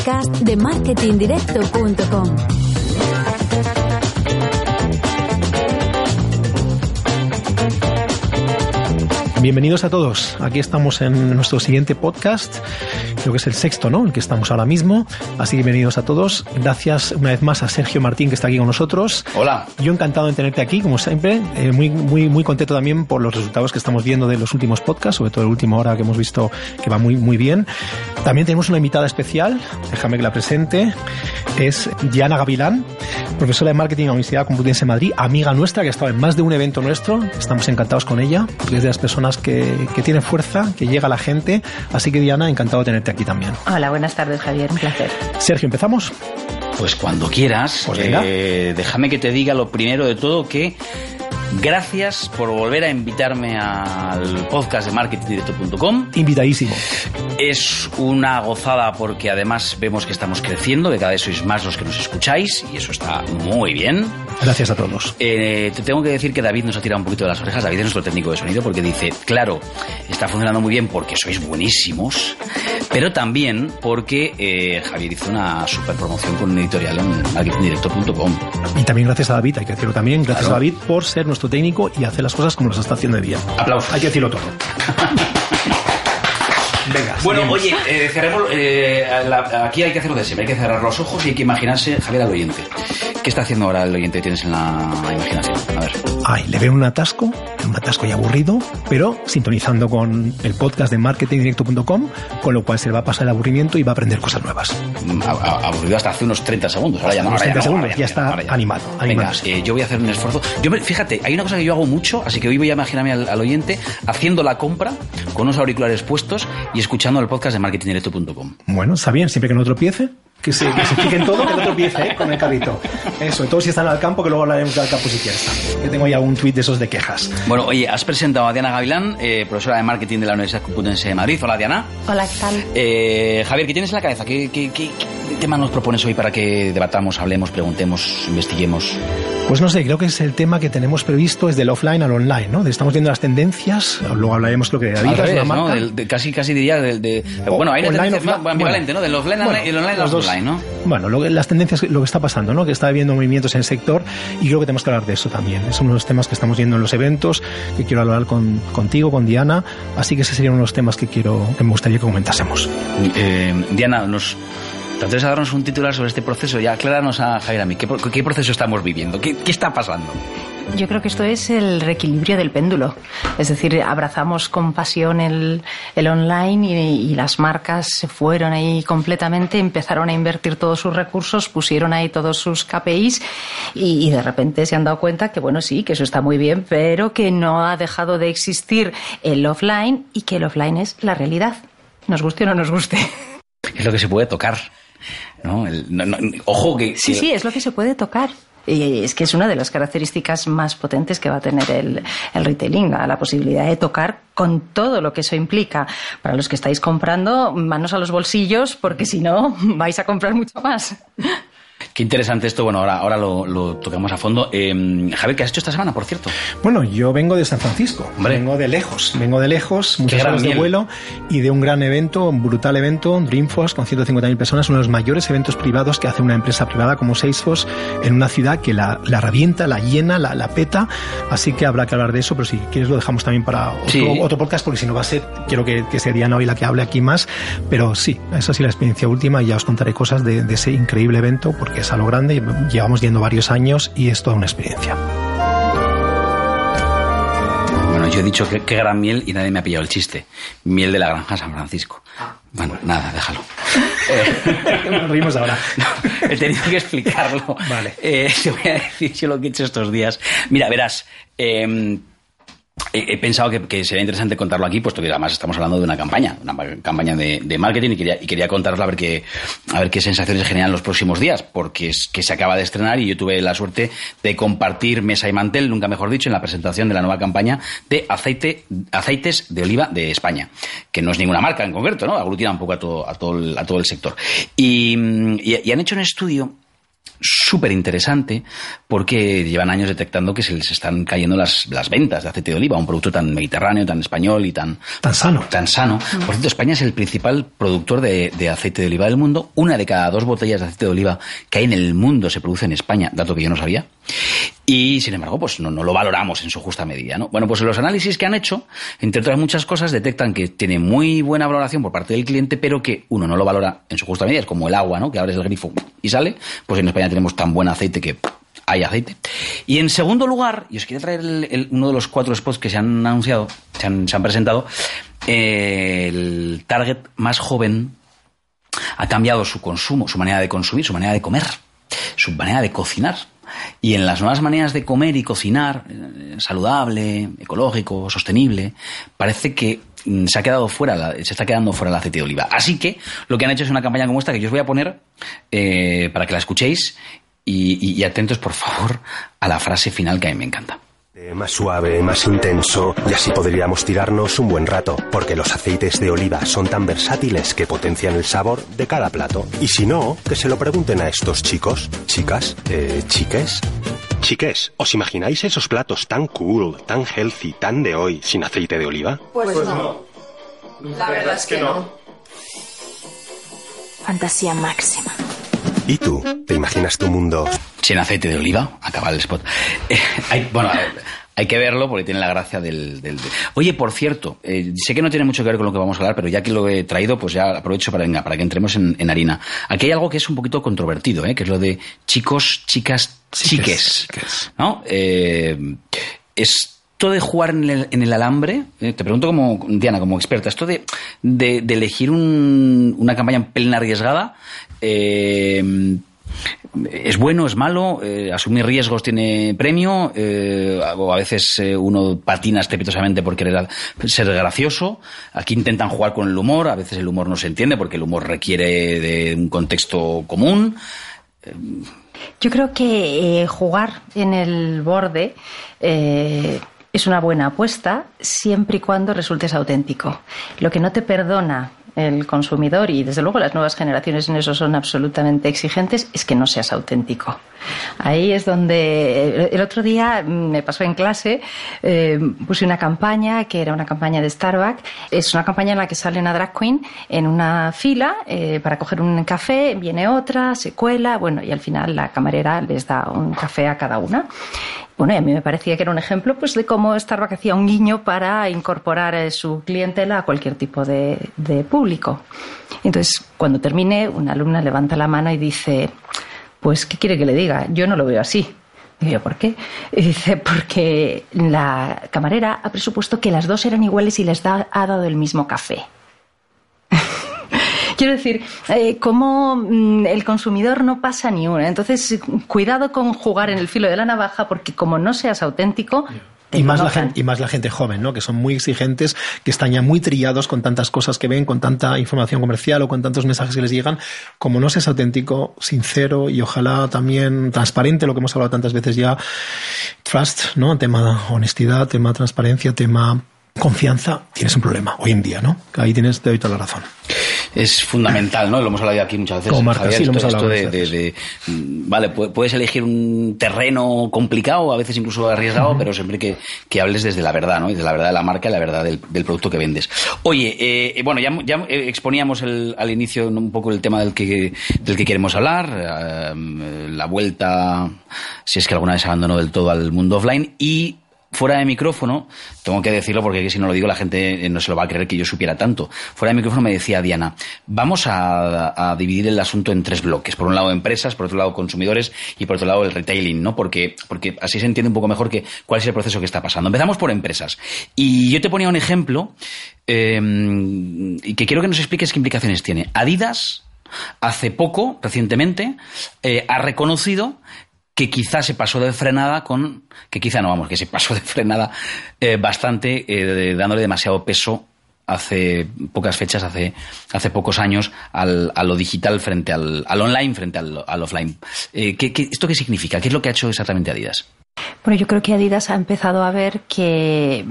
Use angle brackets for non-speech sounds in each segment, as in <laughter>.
Podcast de marketingdirecto.com. Bienvenidos a todos. Aquí estamos en nuestro siguiente podcast. Creo que es el sexto, ¿no? El que estamos ahora mismo. Así que bienvenidos a todos. Gracias una vez más a Sergio Martín que está aquí con nosotros. Hola. Yo encantado de tenerte aquí, como siempre. Eh, muy, muy, muy contento también por los resultados que estamos viendo de los últimos podcasts, sobre todo el último hora que hemos visto que va muy, muy bien. También tenemos una invitada especial. Déjame que la presente. Es Diana Gavilán, profesora de marketing en la Universidad Complutense de Madrid, amiga nuestra que ha estado en más de un evento nuestro. Estamos encantados con ella, porque es de las personas que, que tiene fuerza, que llega a la gente. Así que Diana, encantado de tenerte aquí también. Hola, buenas tardes Javier, un placer. Sergio, ¿empezamos? Pues cuando quieras. Pues eh, déjame que te diga lo primero de todo que Gracias por volver a invitarme al podcast de marketingdirecto.com. Invitadísimo. Es una gozada porque además vemos que estamos creciendo, de cada vez sois más los que nos escucháis y eso está muy bien. Gracias a todos. Eh, te tengo que decir que David nos ha tirado un poquito de las orejas. David es nuestro técnico de sonido porque dice, claro, está funcionando muy bien porque sois buenísimos, pero también porque eh, Javier hizo una super promoción con un editorial en marketingdirecto.com. Y también gracias a David, hay que decirlo también, gracias claro. a David por ser nuestro técnico y hacer las cosas como las está haciendo de bien. Aplausos. Hay que decirlo todo. <laughs> Venga, bueno, seguimos. oye, eh, cerremos, eh, la, aquí hay que hacerlo de siempre, hay que cerrar los ojos y hay que imaginarse, Javier, al oyente. ¿Qué está haciendo ahora el oyente que tienes en la imaginación? A ver. Ay, le veo un atasco, un atasco y aburrido, pero sintonizando con el podcast de marketingdirecto.com, con lo cual se le va a pasar el aburrimiento y va a aprender cosas nuevas. A, a, aburrido hasta hace unos 30 segundos, ahora ya no. Unos 30 ahora ya no, segundos, ya, está animado. Venga, eh, yo voy a hacer un esfuerzo. Yo, me- fíjate, hay una cosa que yo hago mucho, así que hoy voy a imaginarme al, al oyente haciendo la compra con unos auriculares puestos y escuchando el podcast de marketingdirecto.com. Bueno, está bien, siempre que no tropiece. Que se, que se fije en todo, que no tropiece ¿eh? con el carrito. Eso, todo si están al campo, que luego hablaremos del campo si quieres. Yo tengo ya un tuit de esos de quejas. Bueno, oye, has presentado a Diana Gavilán, eh, profesora de marketing de la Universidad Complutense de Madrid. Hola, Diana. Hola, ¿qué tal? Eh, Javier, ¿qué tienes en la cabeza? ¿Qué, qué, qué, qué tema nos propones hoy para que debatamos, hablemos, preguntemos, investiguemos? Pues no sé, creo que es el tema que tenemos previsto es del offline al online, ¿no? Estamos viendo las tendencias, luego hablaremos lo que David Al es una revés, ¿no? Del- de- casi, casi diría del... De, O- bueno, hay una online, tendencia ambivalente, bueno. ¿no? Del offline Bueno, y el online las al dos. Offline, ¿no? Bueno, lo que- las tendencias, lo que está pasando, ¿no? Que está habiendo movimientos en el sector y creo que tenemos que hablar de eso también. Es uno de los temas que estamos viendo en los eventos, que quiero hablar con, contigo, con Diana, así que ese sería uno de los temas que quiero, que me gustaría que comentásemos. Eh, Diana, nos... ¿Te atreves a darnos un titular sobre este proceso? Ya, acláranos a Javier a mí. ¿Qué, qué proceso estamos viviendo? ¿Qué, qué está pasando? Yo creo que esto es el reequilibrio del péndulo. Es decir, abrazamos con pasión el, el online y, y las marcas se fueron ahí completamente, empezaron a invertir todos sus recursos, pusieron ahí todos sus KPIs y, y de repente se han dado cuenta que, bueno, sí, que eso está muy bien, pero que no ha dejado de existir el offline y que el offline es la realidad. Nos guste o no nos guste. Es lo que se puede tocar. ¿no? El- no- no- ojo que... Sí, sí, es lo que se puede tocar. Y es que es una de las características más potentes que va a tener el, el retailing, la posibilidad de tocar con todo lo que eso implica. Para los que estáis comprando, manos a los bolsillos, porque si no, <laughs> vais a comprar mucho más. Qué interesante esto. Bueno, ahora, ahora lo, lo tocamos a fondo. Eh, Javier, ¿qué has hecho esta semana, por cierto? Bueno, yo vengo de San Francisco, Hombre. vengo de lejos, vengo de lejos, muchas horas de miel. vuelo y de un gran evento, un brutal evento, Dreamforce con 150.000 personas, uno de los mayores eventos privados que hace una empresa privada como Salesforce en una ciudad que la, la revienta, la llena, la, la peta, así que habrá que hablar de eso, pero si quieres lo dejamos también para otro, Sí. otro podcast, porque si no va a ser, quiero que, que sea Diana hoy la que hable aquí más, pero sí, esa sí la experiencia última y ya os contaré cosas de, de ese increíble evento, porque es a lo grande, llevamos yendo varios años y es toda una experiencia. Bueno, yo he dicho que, que gran miel y nadie me ha pillado el chiste. Miel de la granja San Francisco. Bueno, nada, déjalo. <laughs> Nos reímos ahora. <laughs> He tenido que explicarlo. Vale. Eh, te voy a decir yo lo que he hecho estos días. Mira, verás. eh, he, pensado que, sería interesante contarlo aquí, puesto que además estamos hablando de una campaña, una campaña de, marketing y quería, y quería contarla a ver qué, a ver qué sensaciones generan los próximos días, porque es que se acaba de estrenar y yo tuve la suerte de compartir mesa y mantel, nunca mejor dicho, en la presentación de la nueva campaña de aceite, aceites de oliva de España, que no es ninguna marca en concreto, ¿no? Aglutina un poco a todo, a todo, el, a todo el sector. Y han hecho un estudio súper interesante porque llevan años detectando que se les están cayendo las, las, ventas de aceite de oliva, un producto tan mediterráneo, tan español y tan, tan sano. Tan sano. Mm. Por cierto, España es el principal productor de, de, aceite de oliva del mundo. Una de cada dos botellas de aceite de oliva que hay en el mundo se produce en España, dato que yo no sabía. Y sin embargo, pues no, no, lo valoramos en su justa medida. ¿no? Bueno, pues los análisis que han hecho, entre otras muchas cosas, detectan que tiene muy buena valoración por parte del cliente, pero que uno no lo valora en su justa medida. Es como el agua, ¿no? Que abres el grifo y sale. Pues en España tenemos tan buen aceite que hay aceite. Y en segundo lugar, y os quería traer el, uno de los cuatro spots que se han anunciado, se han, se han presentado, eh, el target más joven ha cambiado su consumo, su manera de consumir, su manera de comer, su manera de cocinar. Y en las nuevas maneras de comer y cocinar, eh, saludable, ecológico, sostenible, parece que mm, se ha quedado fuera, se está quedando fuera el aceite de oliva. Así que lo que han hecho es una campaña como esta que yo os voy a poner eh, para que la escuchéis y, y, y atentos, por favor, a la frase final que a mí me encanta. Más suave, más intenso, y así podríamos tirarnos un buen rato, porque los aceites de oliva son tan versátiles que potencian el sabor de cada plato. Y si no, que se lo pregunten a estos chicos, chicas, eh, chiques. Chiques, ¿os imagináis esos platos tan cool, tan healthy, tan de hoy, sin aceite de oliva? Pues, pues no. La verdad es que no. Fantasía máxima. ¿Y tú? ¿Te imaginas tu mundo? Sin aceite de oliva, acaba el spot. Eh, hay, bueno, hay que verlo porque tiene la gracia del... del, del... Oye, por cierto, eh, sé que no tiene mucho que ver con lo que vamos a hablar, pero ya que lo he traído, pues ya aprovecho para, venga, para que entremos en, en, harina. Aquí hay algo que es un poquito controvertido, ¿eh? que es lo de chicos, chicas, chiques. chiques ¿no? Eh, esto de jugar en el, alambre, eh, te pregunto como, Diana, como experta, esto de, elegir un, una campaña en plena arriesgada, eh, es bueno, es malo, eh, asumir riesgos tiene premio, a veces uno patina estrepitosamente por querer ser gracioso. Aquí intentan jugar con el humor, a veces el humor no se entiende porque el humor requiere de un contexto común. Yo creo que jugar en el borde es una buena apuesta siempre y cuando resultes auténtico. Lo que no te perdona el consumidor y desde luego las nuevas generaciones en eso son absolutamente exigentes es que no seas auténtico. Ahí es donde el otro día me pasó en clase, eh, puse una campaña que era una campaña de Starbucks. Es una campaña en la que sale una drag queen en una fila eh, para coger un café, viene otra, se cuela, bueno, y al final la camarera les da un café a cada una. A mí me parecía que era un ejemplo pues, de cómo Starbucks hacía un guiño para incorporar a su clientela a cualquier tipo de, público. Entonces, cuando terminé, una alumna levanta la mano y dice, pues, ¿qué quiere que le diga? Yo no lo veo así. Y yo, ¿por qué? <laughs> Y dice, porque la camarera ha presupuesto que las dos eran iguales y les ha dado el mismo café. Quiero decir, eh, como mm, el consumidor no pasa ni una. Entonces, cuidado con jugar en el filo de la navaja porque como no seas auténtico, y más, la gente, y más la gente joven, ¿no? Que son muy exigentes, que están ya muy trillados con tantas cosas que ven, con tanta información comercial o con tantos mensajes que les llegan. Como no seas auténtico, sincero y ojalá también transparente, lo que hemos hablado tantas veces ya, trust, ¿no? Tema honestidad, tema transparencia, tema confianza, tienes un problema hoy en día, ¿no? Ahí tienes, te doy toda la razón. Es fundamental, ¿no? Lo hemos hablado aquí muchas veces. Como marca, Javier, sí, lo hemos hablado de, de, de, vale, puedes elegir un terreno complicado, a veces incluso arriesgado, uh -huh. pero siempre que, que, hables desde la verdad, ¿no? Desde la verdad de la marca y la verdad del, del producto que vendes. Oye, eh, bueno, ya, ya exponíamos el, al inicio un poco el tema del que, del que queremos hablar, eh, la vuelta, si es que alguna vez abandonó del todo al mundo offline y fuera de micrófono, tengo que decirlo porque si no lo digo la gente no se lo va a creer que yo supiera tanto. Fuera de micrófono me decía Diana, vamos a, a, dividir el asunto en tres bloques. Por un lado empresas, por otro lado consumidores y por otro lado el retailing, ¿no? Porque, porque así se entiende un poco mejor que cuál es el proceso que está pasando. Empezamos por empresas. Y yo te ponía un ejemplo eh, y que quiero que nos expliques qué implicaciones tiene. Adidas hace poco, recientemente, eh, ha reconocido que quizá se pasó de frenada con, que quizá no vamos, que se pasó de frenada eh, bastante, eh, dándole demasiado peso hace pocas fechas, hace, hace pocos años, al, a lo digital frente al, al online, frente al, al offline. Eh, ¿qué, esto qué significa? ¿Qué es lo que ha hecho exactamente Adidas? Bueno, yo creo que Adidas ha empezado a ver que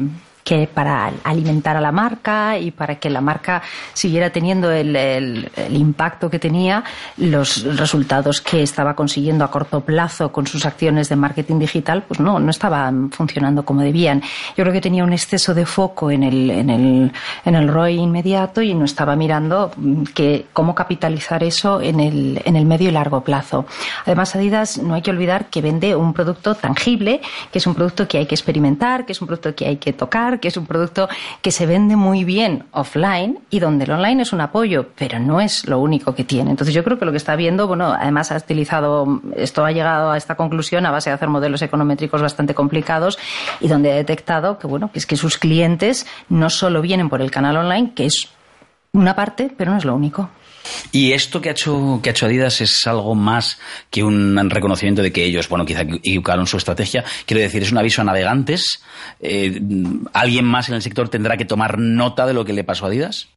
que para alimentar a la marca y para que la marca siguiera teniendo el, el, el, impacto que tenía, los resultados que estaba consiguiendo a corto plazo con sus acciones de marketing digital, pues no, no estaban funcionando como debían. Yo creo que tenía un exceso de foco en el, en el, en el ROI inmediato y no estaba mirando que, cómo capitalizar eso en el, en el medio y largo plazo. Además, Adidas no hay que olvidar que vende un producto tangible, que es un producto que hay que experimentar, que es un producto que hay que tocar, que es un producto que se vende muy bien offline y donde el online es un apoyo, pero no es lo único que tiene. Entonces yo creo que lo que está viendo, bueno, además ha utilizado, esto ha llegado a esta conclusión a base de hacer modelos econométricos bastante complicados y donde ha detectado que, bueno, que es que sus clientes no solo vienen por el canal online, que es una parte, pero no es lo único. Y esto que ha hecho, que ha hecho Adidas es algo más que un reconocimiento de que ellos, bueno, quizá equivocaron su estrategia. Quiero decir, es un aviso a navegantes. Eh, ¿Alguien más en el sector tendrá que tomar nota de lo que le pasó a Adidas?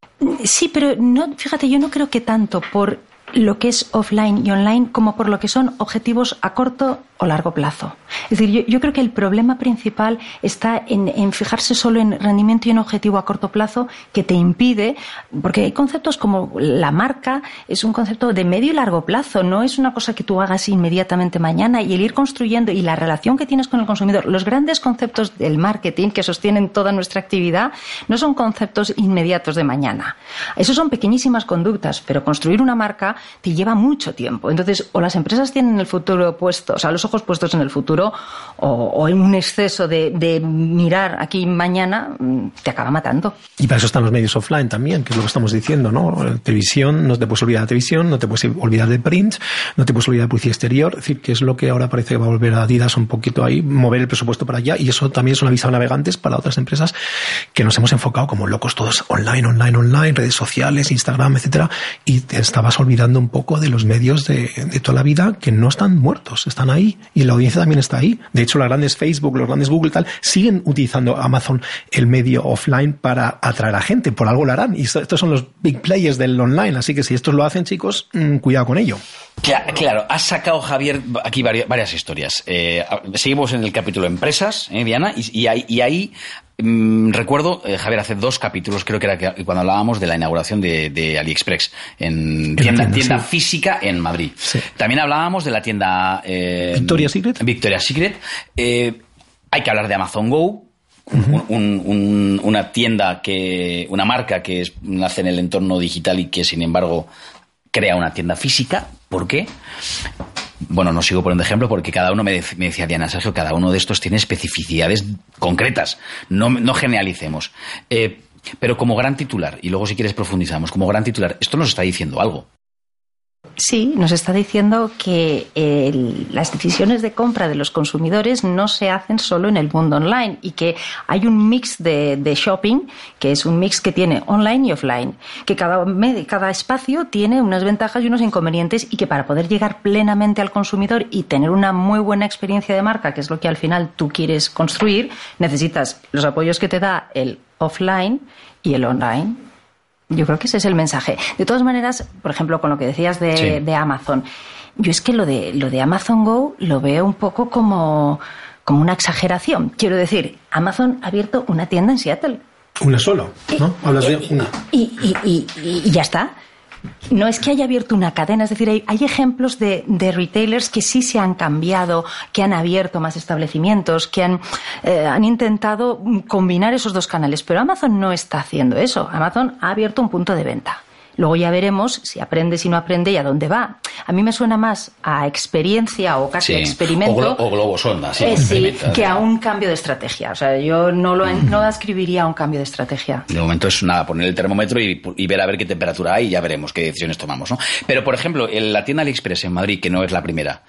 Sí, pero no, fíjate, yo no creo que tanto por lo que es offline y online como por lo que son objetivos a corto o largo plazo. Es decir, yo, creo que el problema principal está en, en, fijarse solo en rendimiento y en objetivo a corto plazo que te impide, porque hay conceptos como la marca es un concepto de medio y largo plazo, no es una cosa que tú hagas inmediatamente mañana y el ir construyendo y la relación que tienes con el consumidor. Los grandes conceptos del marketing que sostienen toda nuestra actividad no son conceptos inmediatos de mañana. Esos son pequeñísimas conductas, pero construir una marca te lleva mucho tiempo. Entonces, o las empresas tienen el futuro puesto, o sea, los puestos en el futuro, o, en un exceso de, mirar aquí mañana, te acaba matando. Y para eso están los medios offline también, que es lo que estamos diciendo, ¿no? Televisión, no te puedes olvidar de televisión, no te puedes olvidar de print, no te puedes olvidar de publicidad exterior, es decir, que es lo que ahora parece que va a volver a Adidas un poquito ahí, mover el presupuesto para allá, y eso también es un aviso a navegantes para otras empresas que nos hemos enfocado como locos todos online, online, online, redes sociales, Instagram, etcétera, y te estabas olvidando un poco de los medios de toda la vida que no están muertos, están ahí y la audiencia también está ahí. De hecho, las grandes Facebook, los grandes Google tal, siguen utilizando Amazon el medio offline para atraer a gente, por algo lo harán. Y estos son los big players del online, así que si estos lo hacen, chicos, mmm, cuidado con ello. Claro, claro, has sacado, Javier, aquí varias, historias. Eh, seguimos en el capítulo empresas, ¿eh, Diana? Y, y, ahí, y ahí recuerdo, eh, Javier, hace dos capítulos, creo que era que, cuando hablábamos de la inauguración de, de AliExpress en tienda, tienda, tienda sí. física en Madrid. Sí. También hablábamos de la tienda eh, Victoria Secret. Victoria Secret. Eh, hay que hablar de Amazon Go, uh -huh. un, un, una tienda que, una marca que es, nace en el entorno digital y que sin embargo crea una tienda física. ¿Por qué? Bueno, no sigo poniendo ejemplo porque cada uno me, de, decía Diana Sergio, cada uno de estos tiene especificidades concretas. No, no generalicemos. Eh, pero como gran titular, y luego si quieres profundizamos, como gran titular, esto nos está diciendo algo. Sí, nos está diciendo que el, las decisiones de compra de los consumidores no se hacen solo en el mundo online y que hay un mix de, de shopping que es un mix que tiene online y offline, que cada, cada espacio tiene unas ventajas y unos inconvenientes y que para poder llegar plenamente al consumidor y tener una muy buena experiencia de marca, que es lo que al final tú quieres construir, necesitas los apoyos que te da el offline y el online. Yo creo que ese es el mensaje. De todas maneras, por ejemplo, con lo que decías de, sí. de Amazon, yo es que lo de, lo de Amazon Go lo veo un poco como, como una exageración. Quiero decir, Amazon ha abierto una tienda en Seattle. Una solo, ¿no? Y, Hablas de una. Y, y, y, ya está. No es que haya abierto una cadena, es decir, hay, hay ejemplos de, de, retailers que sí se han cambiado, que han abierto más establecimientos, que han, eh, han intentado combinar esos dos canales, pero Amazon no está haciendo eso. Amazon ha abierto un punto de venta. Luego ya veremos si aprende, si no aprende y a dónde va. A mí me suena más a experiencia o casi sí. experimento. O, glo o globo sonda, sí, eh, sí que a un cambio de estrategia. O sea, yo no lo mm. no ascribiría a un cambio de estrategia. De momento es nada, poner el termómetro y, y, ver a ver qué temperatura hay y ya veremos qué decisiones tomamos. ¿no? Pero, por ejemplo, en la tienda AliExpress en Madrid, que no es la primera,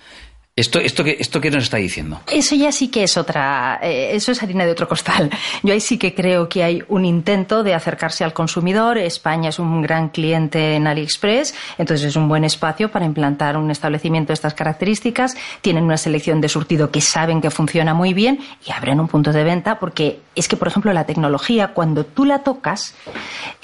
¿Esto, esto, qué, ¿Esto qué nos está diciendo? Eso ya sí que es otra. Eh, eso es harina de otro costal. Yo ahí sí que creo que hay un intento de acercarse al consumidor. España es un gran cliente en AliExpress, entonces es un buen espacio para implantar un establecimiento de estas características. Tienen una selección de surtido que saben que funciona muy bien y abren un punto de venta porque es que, por ejemplo, la tecnología, cuando tú la tocas,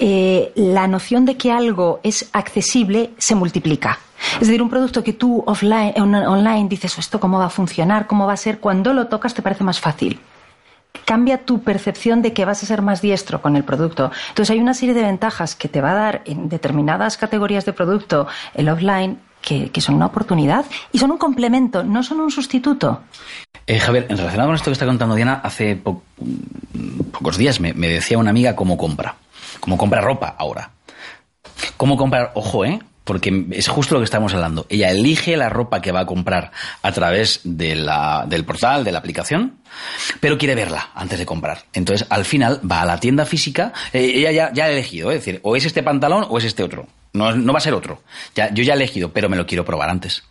eh, la noción de que algo es accesible se multiplica. Es decir, un producto que tú offline, online dices, ¿esto cómo va a funcionar? ¿Cómo va a ser? Cuando lo tocas te parece más fácil. Cambia tu percepción de que vas a ser más diestro con el producto. Entonces hay una serie de ventajas que te va a dar en determinadas categorías de producto el offline que, son una oportunidad y son un complemento, no son un sustituto. Eh, Javier, en relación con esto que está contando Diana, hace pocos días me decía una amiga cómo compra. Cómo compra ropa ahora. Cómo comprar, ojo, ¿eh? Porque es justo lo que estamos hablando. Ella elige la ropa que va a comprar a través de la, del portal, de la aplicación, pero quiere verla antes de comprar. Entonces, al final, va a la tienda física, eh, ella ya, ya, ha elegido, es decir, o es este pantalón o es este otro. No, no va a ser otro. Ya, yo ya he elegido, pero me lo quiero probar antes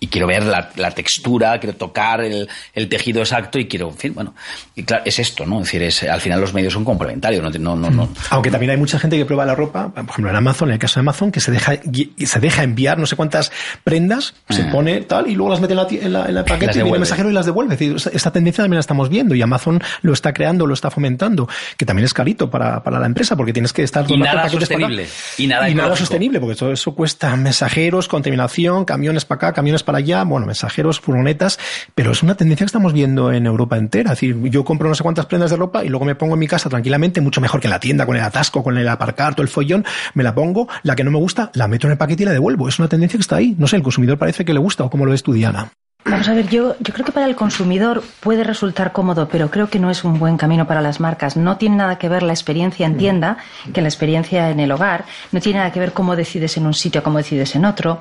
y quiero ver la, la textura, quiero tocar el, el, tejido exacto y quiero, en fin, bueno, y claro, es esto, ¿no? Es decir, es, al final los medios son complementarios, no, no, no, Aunque también hay mucha gente que prueba la ropa, por ejemplo en Amazon, en el caso de Amazon, que se deja, se deja enviar no sé cuántas prendas, se ah. pone tal y luego las mete en la, en la, en la paquete y viene el mensajero y las devuelve. Es decir, esta tendencia también la estamos viendo y Amazon lo está creando, lo está fomentando, que también es carito para, para la empresa porque tienes que estar... Y nada sostenible. Y nada, y nada sostenible, porque eso, eso cuesta mensajeros, contaminación, camiones para acá, camiones para allá, bueno, mensajeros furgonetas, pero es una tendencia que estamos viendo en Europa entera. Es decir, yo compro no sé cuántas prendas de ropa y luego me pongo en mi casa tranquilamente, mucho mejor que en la tienda, con el atasco, con el aparcar, todo el follón, me la pongo, la que no me gusta, la meto en el paquete y la devuelvo. Es una tendencia que está ahí. No sé, el consumidor parece que le gusta o como lo estudiana. Vamos a ver, yo, yo creo que para el consumidor puede resultar cómodo, pero creo que no es un buen camino para las marcas. No tiene nada que ver la experiencia en tienda que la experiencia en el hogar. No tiene nada que ver cómo decides en un sitio, cómo decides en otro.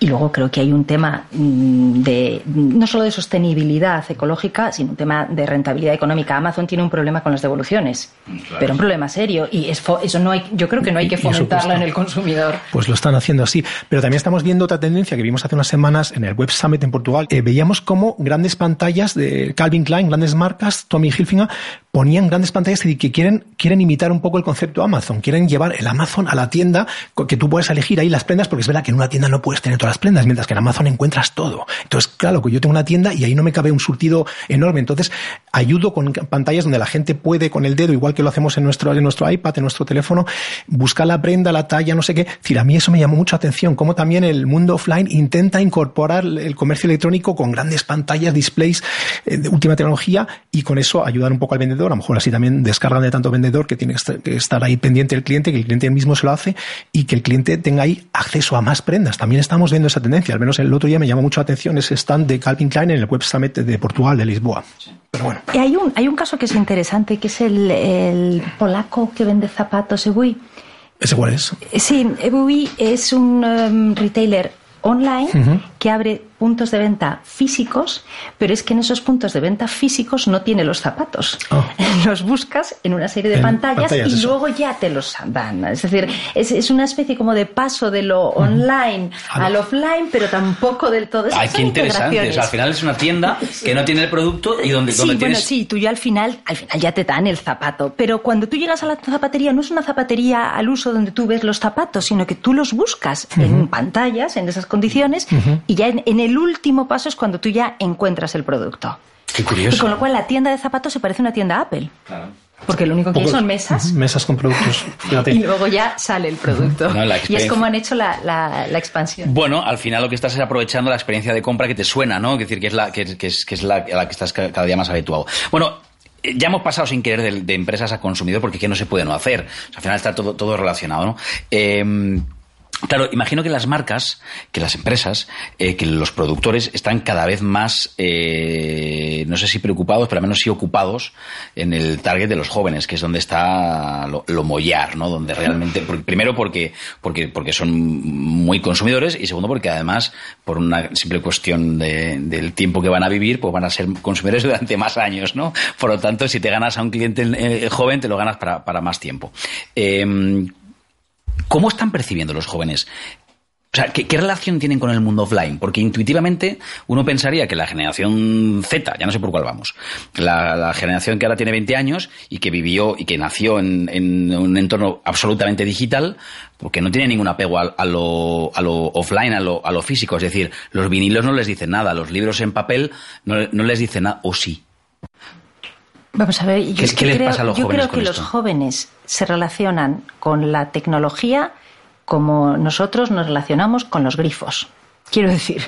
Y luego creo que hay un tema mm, de no solo de sostenibilidad ecológica, sino un tema de rentabilidad económica. Amazon tiene un problema con las devoluciones, pero un problema serio. Y eso no hay, yo creo que no hay que fomentarlo en el consumidor. Pues lo están haciendo así. Pero también estamos viendo otra tendencia que vimos hace unas semanas en el Web Summit en Portugal veíamos como grandes pantallas de Calvin Klein, grandes marcas, Tommy Hilfiger, ponían grandes pantallas y que quieren, quieren imitar un poco el concepto Amazon, quieren llevar el Amazon a la tienda, que tú puedes elegir ahí las prendas, porque es verdad que en una tienda no puedes tener todas las prendas, mientras que en Amazon encuentras todo. Entonces, claro, que yo tengo una tienda y ahí no me cabe un surtido enorme. Entonces, ayudo con pantallas donde la gente puede con el dedo, igual que lo hacemos en nuestro, en nuestro iPad, en nuestro teléfono, buscar la prenda, la talla, no sé qué. Es decir, a mí eso me llamó mucha atención, cómo también el mundo offline intenta incorporar el comercio electrónico con grandes pantallas, displays eh, de última tecnología y con eso ayudar un poco al vendedor. A lo mejor así también descargan de tanto vendedor que tiene que estar ahí pendiente el cliente, que el cliente mismo se lo hace y que el cliente tenga ahí acceso a más prendas. También estamos viendo esa tendencia. Al menos el otro día me llamó mucho la atención ese stand de Calvin Klein en el Web Summit de Portugal, de Lisboa. Pero bueno. Hay un, hay un caso que es interesante, que es el, el polaco que vende zapatos, Ebui. ¿Ese cuál es? Sí, Ebui es un um, retailer online que abre puntos de venta físicos, pero es que en esos puntos de venta físicos no tiene los zapatos. Oh. <laughs> Los buscas en una serie de pantallas, y luego ya te los dan. Es decir, es, una especie como de paso de lo online al offline, pero tampoco del todo. Ay, qué interesante. al final es una tienda <laughs> que no tiene el producto y donde, sí, bueno, sí, tú ya al final, al final ya te dan el zapato, pero cuando tú llegas a la zapatería no es una zapatería al uso donde tú ves los zapatos, sino que tú los buscas en pantallas, en esas condiciones, y ya en, en el último paso es cuando tú ya encuentras el producto. Qué curioso. Y con lo cual la tienda de zapatos se parece a una tienda Apple. Claro. Porque lo único que hay son mesas. Mesas con productos. Y luego ya sale el producto. y es como han hecho la, la, expansión. Bueno, al final lo que estás es aprovechando la experiencia de compra que te suena, ¿no? Es decir, que es la que, es, que es la, la que estás cada día más habituado. Bueno, ya hemos pasado sin querer de, empresas a consumidor porque ¿qué no se puede no hacer? al final está todo, todo relacionado, ¿no? Eh, Claro, imagino que las marcas, que las empresas, eh, que los productores están cada vez más, eh, no sé si preocupados, pero al menos sí ocupados en el target de los jóvenes, que es donde está lo, mollar, ¿no? Donde realmente, primero porque, porque, porque son muy consumidores y segundo porque además, por una simple cuestión de, del tiempo que van a vivir, pues van a ser consumidores <laughs> durante más años, ¿no? Por lo tanto, si te ganas a un cliente eh, joven, te lo ganas para, para más tiempo. ¿Cómo están percibiendo los jóvenes O sea, ¿qué, ¿qué, relación tienen con el mundo offline? Porque intuitivamente uno pensaría que la generación Z, ya no sé por cuál vamos, la, generación que ahora tiene 20 años y que vivió y que nació en, un entorno absolutamente digital, porque no tiene ningún apego a, a, lo, a lo, offline, a lo, a lo, físico. Es decir, los vinilos no les dicen nada, los libros en papel no, no les dicen nada, o sí. Vamos a ver, yo, ¿Qué, es que ¿qué les creo, pasa a los yo creo que los jóvenes se relacionan con la tecnología como nosotros nos relacionamos con los grifos. Quiero decir,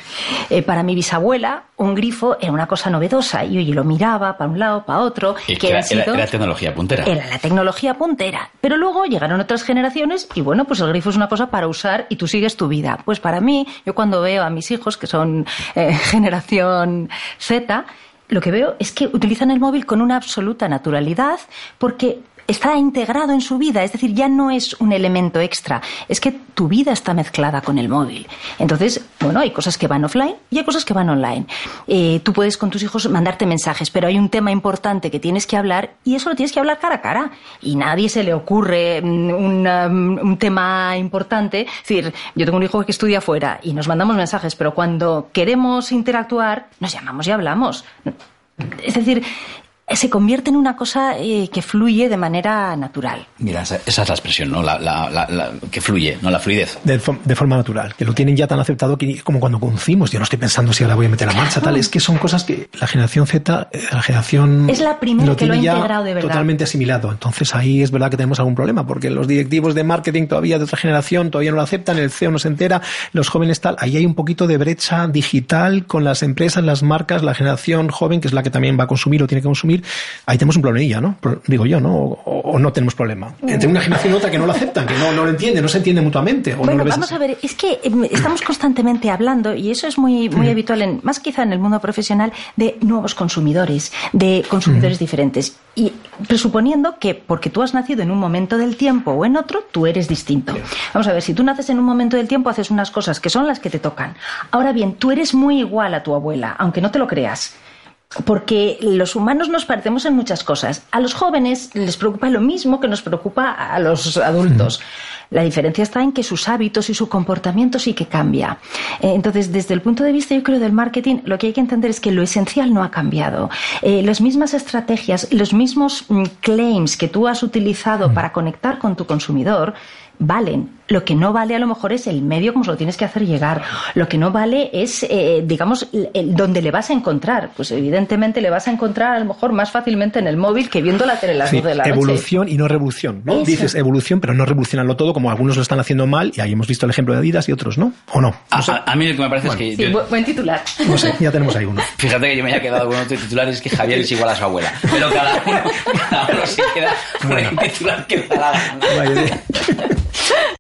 eh, para mi bisabuela un grifo era una cosa novedosa y oye, lo miraba para un lado, para otro. Y que era, sido- era tecnología puntera. era la tecnología puntera. Pero luego llegaron otras generaciones y bueno, pues el grifo es una cosa para usar y tú sigues tu vida. Pues para mí, yo cuando veo a mis hijos, que son eh, <laughs> generación Z, lo que veo es que utilizan el móvil con una absoluta naturalidad porque está integrado en su vida, es decir, ya no es un elemento extra, es que tu vida está mezclada con el móvil. Entonces, bueno, hay cosas que van offline y hay cosas que van online. Eh, tú puedes con tus hijos mandarte mensajes, pero hay un tema importante que tienes que hablar y eso lo tienes que hablar cara a cara. Y nadie se le ocurre mm, una- un tema importante. Es decir, yo tengo un hijo que estudia fuera y nos mandamos mensajes, pero cuando queremos interactuar, nos llamamos y hablamos. Es decir, se convierte en una cosa eh, que fluye de manera natural. Mira, esa, esa es la expresión, ¿no? La, la- la- la- que fluye, no la fluidez. de, de forma natural, que lo tienen ya tan aceptado que como cuando conducimos, yo no estoy pensando si ahora voy a meter la marcha, tal, es que son cosas que la generación Z, eh, la generación... Es la primera que lo ha tiene ya integrado de verdad. Totalmente asimilado, entonces ahí es verdad que tenemos algún problema, porque los directivos de marketing todavía de otra generación todavía no lo aceptan, el CEO no se entera, los jóvenes tal, ahí hay un poquito de brecha digital con las empresas, las marcas, la generación joven, que es la que también va a consumir o tiene que consumir, ahí tenemos un problemilla, ¿no? Digo yo, ¿no? O, o no tenemos problema. Entre una generación y otra que no lo aceptan, que no, no lo entienden, no se entienden mutuamente. O no Bueno, lo ves vamos así. a ver, es que em, estamos constantemente hablando, y eso es muy, muy habitual, en, más quizá en el mundo profesional, de nuevos consumidores, de consumidores diferentes. Y presuponiendo que porque tú has nacido en un momento del tiempo o en otro, tú eres distinto. Vamos a ver, si tú naces en un momento del tiempo, haces unas cosas que son las que te tocan. Ahora bien, tú eres muy igual a tu abuela, aunque no te lo creas. Porque los humanos nos parecemos en muchas cosas. A los jóvenes les preocupa lo mismo que nos preocupa a los adultos. La diferencia está en que sus hábitos y su comportamiento sí que cambia. Eh, Entonces, desde el punto de vista, yo creo, del marketing, lo que hay que entender es que lo esencial no ha cambiado. Eh, las mismas estrategias, los mismos mm, claims que tú has utilizado para conectar con tu consumidor, valen. Lo que no vale a lo mejor es el medio como se lo tienes que hacer llegar. Lo que no vale es, eh, digamos, el, el- donde le vas a encontrar. Pues evidentemente le vas a encontrar a lo mejor más fácilmente en el móvil que viendo la tele las Sí, 12 de la noche. evolución y no revolución, ¿no? Eso. Dices evolución, pero no revolucionarlo todo, como algunos lo están haciendo mal, y ahí hemos visto el ejemplo de Adidas y otros, ¿no? ¿O no? A, sé, mí lo que me parece es que. Sí, yo- bu- buen titular. no sé, ya tenemos ahí uno. Fíjate que yo me haya quedado con otro titular, es que Javier es igual a su abuela. Pero cada uno, cada uno se queda con el titular que da la gana. Vaya, <laughs>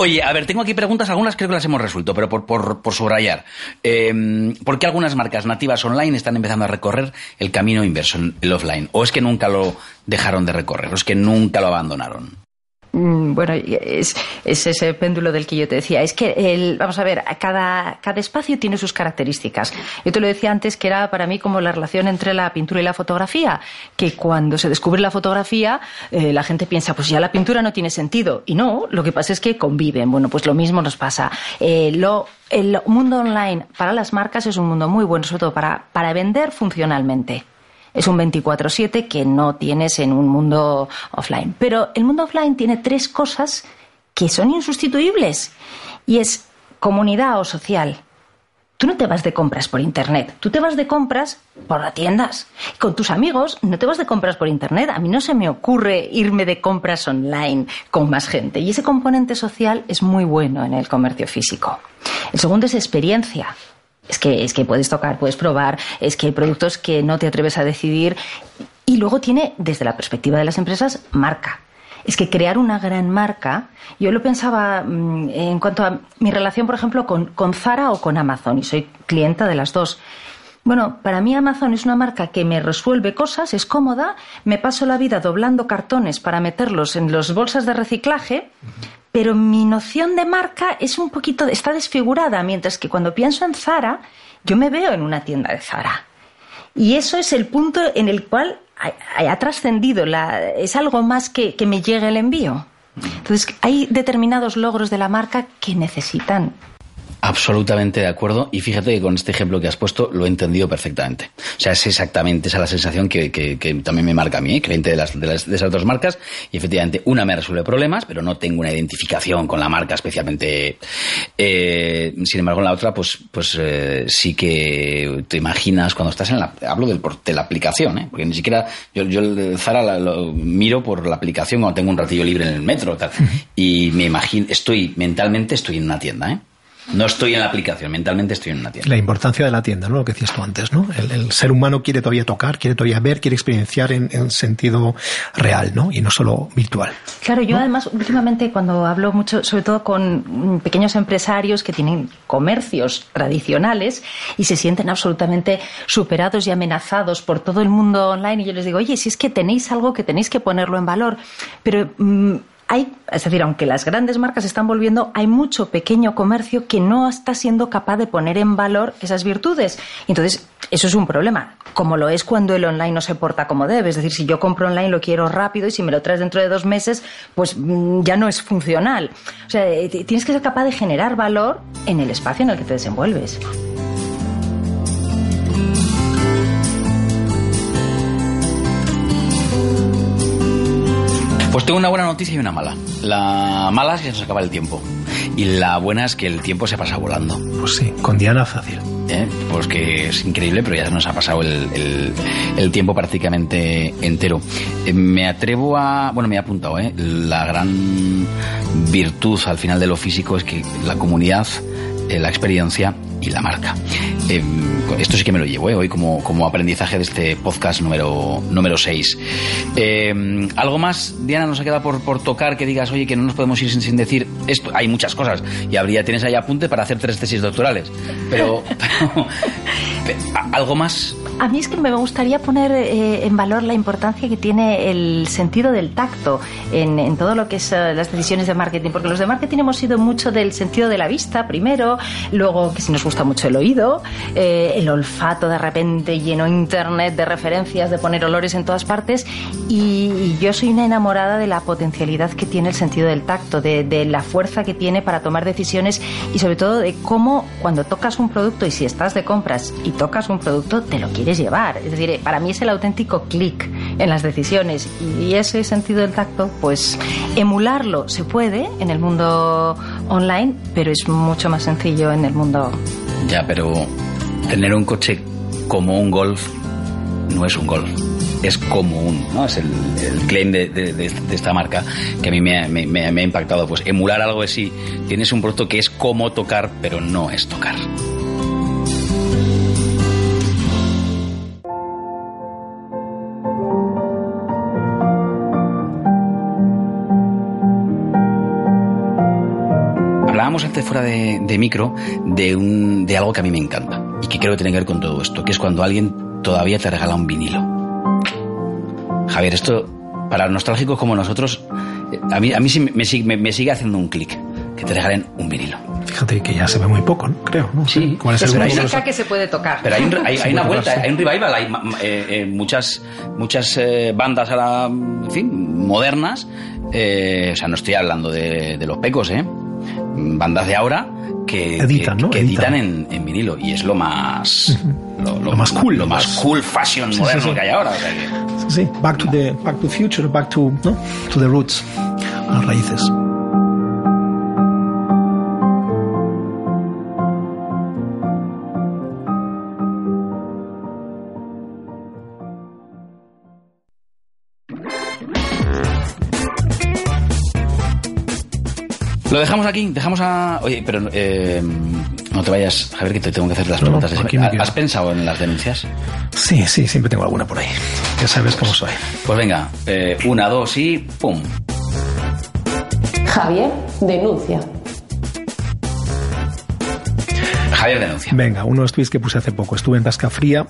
Oye, a ver, tengo aquí preguntas, algunas creo que las hemos resuelto, pero por, por, por subrayar. Eh, ¿Por qué algunas marcas nativas online están empezando a recorrer el camino inverso, el offline? ¿O es que nunca lo dejaron de recorrer? ¿O es que nunca lo abandonaron? Mm, Bueno, es, es ese péndulo del que yo te decía. Es que, el, vamos a ver, cada, cada espacio tiene sus características. Yo te lo decía antes que era para mí como la relación entre la pintura y la fotografía, que cuando se descubre la fotografía, eh, la gente piensa, pues ya la pintura no tiene sentido. Y no, lo que pasa es que conviven. Bueno, pues lo mismo nos pasa. Eh, el mundo online para las marcas es un mundo muy bueno, sobre todo para, para vender funcionalmente es un 24/7 que no tienes en un mundo offline. Pero el mundo offline tiene tres cosas que son insustituibles y es comunidad o social. Tú no te vas de compras por internet, tú te vas de compras por las tiendas. Con tus amigos no te vas de compras por internet. A mí no se me ocurre irme de compras online con más gente. Y ese componente social es muy bueno en el comercio físico. El segundo es experiencia. Es que, es que puedes tocar, puedes probar, es que hay productos que no te atreves a decidir. Y luego tiene, desde la perspectiva de las empresas, marca. Es que crear una gran marca, yo lo pensaba mm, en cuanto a mi relación, por ejemplo, con, con Zara o con Amazon, y soy clienta de las dos. Bueno, para mí Amazon es una marca que me resuelve cosas, es cómoda, me paso la vida doblando cartones para meterlos en las bolsas de reciclaje, pero mi noción de marca es un poquito, está desfigurada, mientras que cuando pienso en Zara, yo me veo en una tienda de Zara. Y eso es el punto en el cual ha, trascendido, la, es algo más que, que me llegue el envío. Entonces, hay determinados logros de la marca que necesitan Absolutamente de acuerdo. Y fíjate que con este ejemplo que has puesto lo he entendido perfectamente. O sea, es exactamente esa la sensación que, también me marca a mí, ¿eh? cliente de, las, de, esas dos marcas. Y efectivamente, una me resuelve problemas, pero no tengo una identificación con la marca especialmente. Eh, sin embargo, en la otra, pues, pues eh, sí que te imaginas cuando estás en la. Hablo del, de la aplicación, ¿eh? porque ni siquiera. Yo, yo el Zara lo miro por la aplicación cuando tengo un ratillo libre en el metro. Tal, y me imagino. Estoy, mentalmente, estoy en una tienda, ¿eh? No estoy en la aplicación, mentalmente estoy en una tienda. La importancia de la tienda, ¿no? Lo que decías tú antes, ¿no? El, ser humano quiere todavía tocar, quiere todavía ver, quiere experienciar en, sentido real, ¿no? Y no solo virtual. Claro, yo además últimamente cuando hablo mucho, sobre todo con pequeños empresarios que tienen comercios tradicionales y se sienten absolutamente superados y amenazados por todo el mundo online y yo les digo, oye, si es que tenéis algo que tenéis que ponerlo en valor, pero... Mm, hay, es decir, aunque las grandes marcas están volviendo, hay mucho pequeño comercio que no está siendo capaz de poner en valor esas virtudes. Entonces, eso es un problema, como lo es cuando el online no se porta como debe. Es decir, si yo compro online lo quiero rápido y si me lo traes dentro de dos meses, pues mm, ya no es funcional. O sea, eh, tienes que ser capaz de generar valor en el espacio en el que te desenvuelves. Tengo una buena noticia y una mala. La mala es que se nos acaba el tiempo. Y la buena es que el tiempo se pasa volando. Pues sí, con Diana fácil. ¿Eh? Pues que es increíble, pero ya se nos ha pasado el, el, tiempo prácticamente entero. Eh, me atrevo a. Bueno, me he apuntado, ¿eh? La gran virtud al final de lo físico es que la comunidad, eh, la experiencia y la marca. Eh, esto sí que me lo llevo eh, hoy como, como aprendizaje de este podcast número, número 6. Eh, ¿Algo más, Diana, nos ha quedado por, por tocar que digas, oye, que no nos podemos ir sin, sin, decir esto? Hay muchas cosas y habría, tienes ahí apunte para hacer tres tesis doctorales. Pero, <laughs> ¿algo más? A mí es que me gustaría poner en valor la importancia que tiene el sentido del tacto en, en todo lo que es las decisiones de marketing, porque los de marketing hemos sido mucho del sentido de la vista primero, luego que si nos gusta mucho el oído, eh, el olfato de repente lleno internet de referencias, de poner olores en todas partes y, yo soy una enamorada de la potencialidad que tiene el sentido del tacto, de, la fuerza que tiene para tomar decisiones y sobre todo de cómo cuando tocas un producto y si estás de compras y tocas un producto te lo quieres llevar. Es decir, para mí es el auténtico clic en las decisiones y ese sentido del tacto, pues emularlo se puede en el mundo online, pero es mucho más sencillo en el mundo ya, pero tener un coche como un Golf no es un Golf. Es como un, ¿no? Es el, claim de, esta marca que a mí me, me ha impactado. Pues emular algo así. Tienes un producto que es como tocar, pero no es tocar. Antes fuera de, micro de, un, de algo que a mí me encanta y que creo que tiene que ver con todo esto, que es cuando alguien todavía te regala un vinilo. Javier, esto para nostálgicos como nosotros, eh, a mí, a mí sí me, sigue, me, sigue haciendo un clic que te regalen un vinilo. Fíjate que ya se ve muy poco, ¿no? Creo. ¿no? Sí, ¿Cuál es, el que se puede tocar. Pero hay, hay, una vuelta, <laughs> hay un revival, hay eh, eh, muchas, muchas bandas ahora, en fin, modernas. o sea, no estoy hablando de, de los pecos, ¿eh? Bandas de ahora que editan, en, vinilo. Y es lo más lo, más cool lo más cool fashion moderno que hay ahora sí, back to the back to future back to ¿no? to the roots las raíces Lo dejamos aquí, dejamos a. Oye, pero eh, no te vayas, Javier, que te tengo que hacer las preguntas. ¿Has pensado en las denuncias? Sí, sí, siempre tengo alguna por ahí. Ya sabes cómo soy. Pues venga, eh, una, dos y ¡pum! Javier denuncia. Javier denuncia. Venga, uno de los tweets que puse hace poco. Estuve en Tasca Fría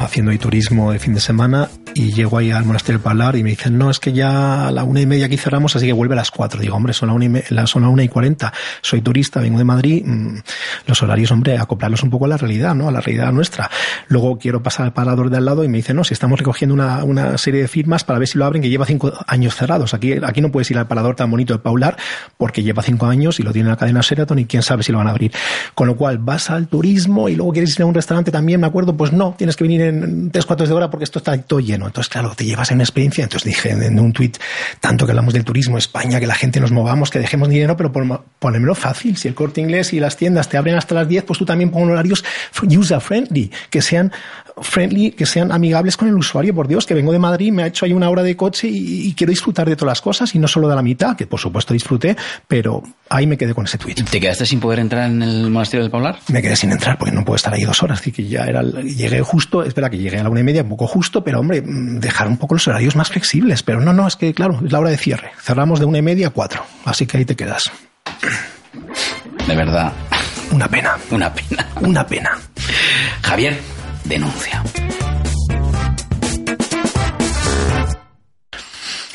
haciendo turismo de fin de semana y llego ahí al monasterio del Palar y me dicen, no, es que ya a la una y media aquí cerramos, así que vuelve a las cuatro. Digo, hombre, son la una y, la, son la una y cuarenta, soy turista, vengo de Madrid, mmm, los horarios, hombre, acoplarlos un poco a la realidad, ¿no? A la realidad nuestra. Luego quiero pasar al parador de al lado y me dicen, no, si estamos recogiendo una, una serie de firmas para ver si lo abren, que lleva cinco años cerrados. Aquí, aquí no puedes ir al parador tan bonito de Paular porque lleva cinco años y lo tiene en la cadena Sheraton y quién sabe si lo van a abrir. Con lo cual, vas al turismo y luego quieres ir a un restaurante también, me acuerdo, pues no, tienes que venir en tres cuartos de hora porque esto está todo lleno. Entonces, claro, te llevas en una experiencia. Entonces dije en un tuit, tanto que hablamos del turismo España, que la gente nos movamos, que dejemos dinero, pero ponérmelo fácil. Si el corte inglés y las tiendas te abren hasta las 10, pues tú también pon horarios user friendly, que sean friendly, que sean amigables con el usuario. Por Dios, que vengo de Madrid, me ha hecho ahí una hora de coche y, y quiero disfrutar de todas las cosas y no solo de la mitad, que por supuesto disfruté, pero ahí me quedé con ese tweet. ¿Te quedaste sin poder entrar en el monasterio del Paular? Me quedé sin entrar porque no puedo estar ahí dos horas. Así que ya era, llegué justo, espera que llegué a la una y media, un poco justo, pero hombre, dejar un poco los horarios más flexibles. Pero no, no, es que claro, es la hora de cierre. Cerramos de una y media a cuatro. Así que ahí te quedas. De verdad. Una pena. Una pena. Una pena. Javier, denuncia.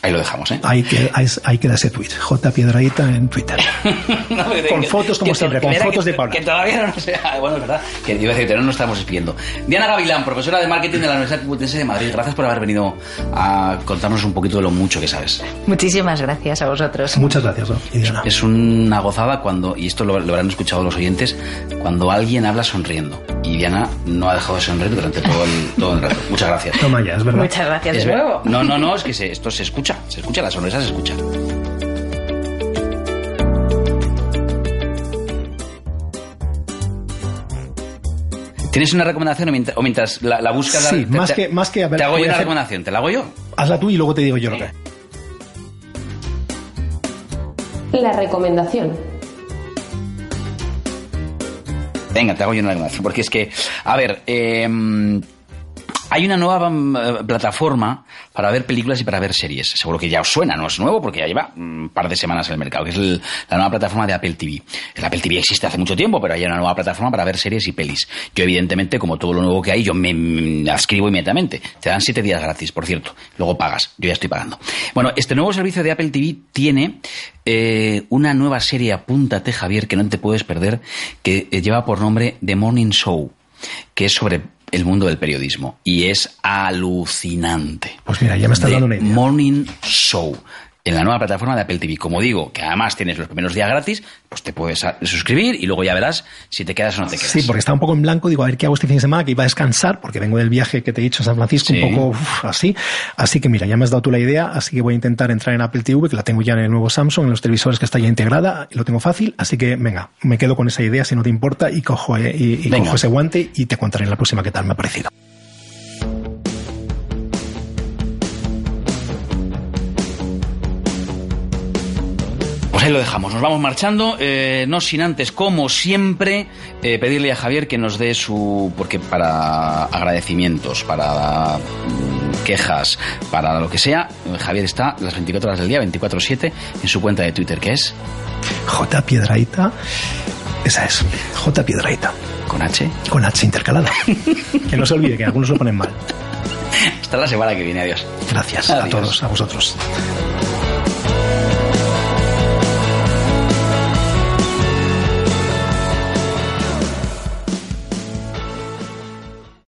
Ahí lo dejamos, ¿eh? Ahí, que, ahí, ahí queda ese tweet. J. Piedradita en Twitter. <laughs> no, con que, fotos, como que, siempre, con fotos que, de Paula. Que todavía no sé. <laughs> Bueno, es verdad. Que iba a decir que no nos estamos espiando. Diana Gavilán, profesora de marketing de la Universidad Complutense de Madrid. Gracias por haber venido a contarnos un poquito de lo mucho que sabes. Muchísimas gracias a vosotros. Muchas gracias, ¿no? Diana. Es una gozada cuando, y esto lo, lo habrán escuchado los oyentes, cuando alguien habla sonriendo. Y Diana no ha dejado de sonreír durante todo el, todo el rato. Muchas gracias. Toma ya, es verdad. Muchas gracias es de nuevo. No, no, no, es que se, esto se escucha. Se escucha, la sonrisa se escucha. ¿Tienes una recomendación o mientras, o mientras la, la, buscas? Sí, la, más, te, que, más que... A ver, te hago yo una hacer... recomendación. ¿Te la hago yo? Hazla tú y luego te digo yo lo que... La recomendación. Venga, te hago yo una recomendación. Porque es que, a ver, eh, hay una nueva um, plataforma para ver películas y para ver series. Seguro que ya os suena, no es nuevo porque ya lleva un par de semanas en el mercado, que es la nueva plataforma de Apple TV. El Apple TV existe hace mucho tiempo, pero hay una nueva plataforma para ver series y pelis. Yo, evidentemente, como todo lo nuevo que hay, yo me, me ascribo inmediatamente. Te dan siete días gratis, por cierto. Luego pagas. Yo ya estoy pagando. Bueno, este nuevo servicio de Apple TV tiene eh, una nueva serie, apúntate, Javier, que no te puedes perder, que eh, lleva por nombre The Morning Show, que es sobre el mundo del periodismo y es alucinante. Pues mira, ya me estás dando una idea. Morning Show en la nueva plataforma de Apple TV. Como digo, que además tienes los primeros días gratis, pues te puedes suscribir y luego ya verás si te quedas o no te quedas. Sí, porque estaba un poco en blanco, digo, a ver qué hago este fin de semana, que iba a descansar, porque vengo del viaje que te he dicho a San Francisco, sí. un poco uf, así. Así que mira, ya me has dado tú la idea, así que voy a intentar entrar en Apple TV, que la tengo ya en el nuevo Samsung, en los televisores que está ya integrada, y lo tengo fácil, así que venga, me quedo con esa idea si no te importa y cojo, eh, y, y cojo ese guante y te contaré en la próxima qué tal me ha parecido. Ahí lo dejamos, nos vamos marchando, eh, no sin antes, como siempre, eh, pedirle a Javier que nos dé su, porque para agradecimientos, para mm, quejas, para lo que sea, Javier está las 24 horas del día, 24-7, en su cuenta de Twitter, que es... J. Piedraita, esa es, J. Piedraita. ¿Con H? Con H intercalada. <laughs> que no se olvide, que algunos lo ponen mal. Hasta la semana que viene, adiós. Gracias adiós. a todos, a vosotros.